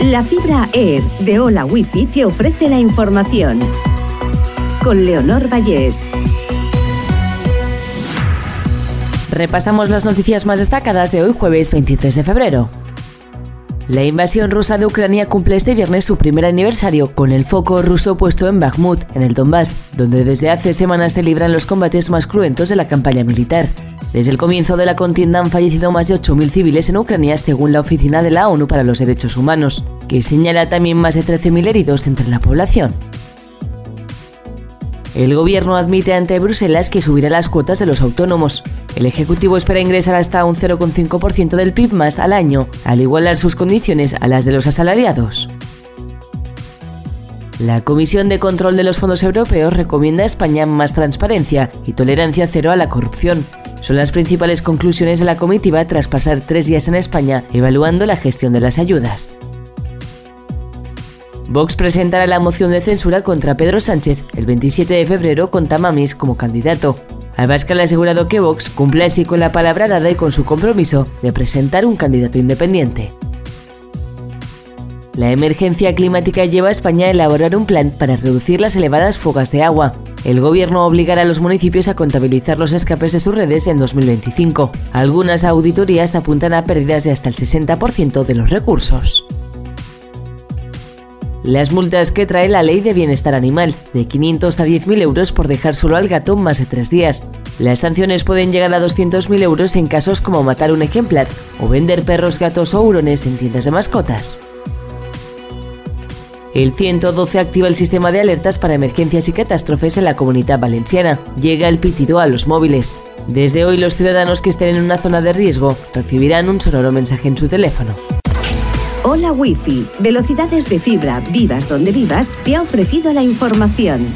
La fibra Air de Hola Wifi te ofrece la información. Con Leonor Vallés. Repasamos las noticias más destacadas de hoy jueves 23 de febrero. La invasión rusa de Ucrania cumple este viernes su primer aniversario, con el foco ruso puesto en Bakhmut, en el Donbass, donde desde hace semanas se libran los combates más cruentos de la campaña militar. Desde el comienzo de la contienda han fallecido más de 8.000 civiles en Ucrania, según la Oficina de la ONU para los Derechos Humanos, que señala también más de 13.000 heridos entre la población. El gobierno admite ante Bruselas que subirá las cuotas de los autónomos. El Ejecutivo espera ingresar hasta un 0,5% del PIB más al año, al igualar sus condiciones a las de los asalariados. La Comisión de Control de los Fondos Europeos recomienda a España más transparencia y tolerancia cero a la corrupción. Son las principales conclusiones de la comitiva tras pasar tres días en España evaluando la gestión de las ayudas. Vox presentará la moción de censura contra Pedro Sánchez el 27 de febrero con Tamamis como candidato. Abascal ha asegurado que Vox cumple así con la palabra dada y con su compromiso de presentar un candidato independiente. La emergencia climática lleva a España a elaborar un plan para reducir las elevadas fugas de agua. El gobierno obligará a los municipios a contabilizar los escapes de sus redes en 2025. Algunas auditorías apuntan a pérdidas de hasta el 60% de los recursos. Las multas que trae la ley de bienestar animal, de 500 a 10.000 euros por dejar solo al gato más de tres días. Las sanciones pueden llegar a 200.000 euros en casos como matar un ejemplar o vender perros, gatos o hurones en tiendas de mascotas. El 112 activa el sistema de alertas para emergencias y catástrofes en la comunidad valenciana. Llega el pitido a los móviles. Desde hoy los ciudadanos que estén en una zona de riesgo recibirán un sonoro mensaje en su teléfono. Hola Wi-Fi, velocidades de fibra, vivas donde vivas, te ha ofrecido la información.